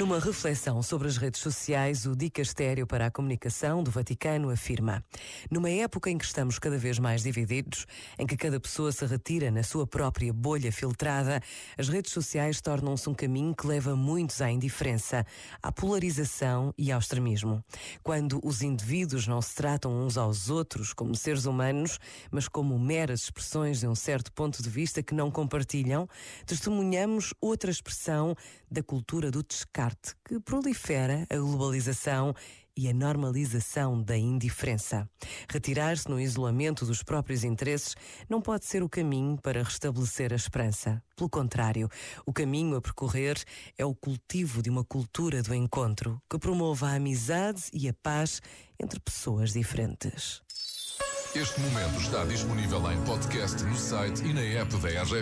Numa reflexão sobre as redes sociais, o Dicastério para a Comunicação do Vaticano afirma: Numa época em que estamos cada vez mais divididos, em que cada pessoa se retira na sua própria bolha filtrada, as redes sociais tornam-se um caminho que leva muitos à indiferença, à polarização e ao extremismo. Quando os indivíduos não se tratam uns aos outros como seres humanos, mas como meras expressões de um certo ponto de vista que não compartilham, testemunhamos outra expressão da cultura do descarte descarte que prolifera a globalização e a normalização da indiferença. Retirar-se no isolamento dos próprios interesses não pode ser o caminho para restabelecer a esperança. Pelo contrário, o caminho a percorrer é o cultivo de uma cultura do encontro que promova a amizade e a paz entre pessoas diferentes. Este momento está disponível em podcast no site e na app da RGF.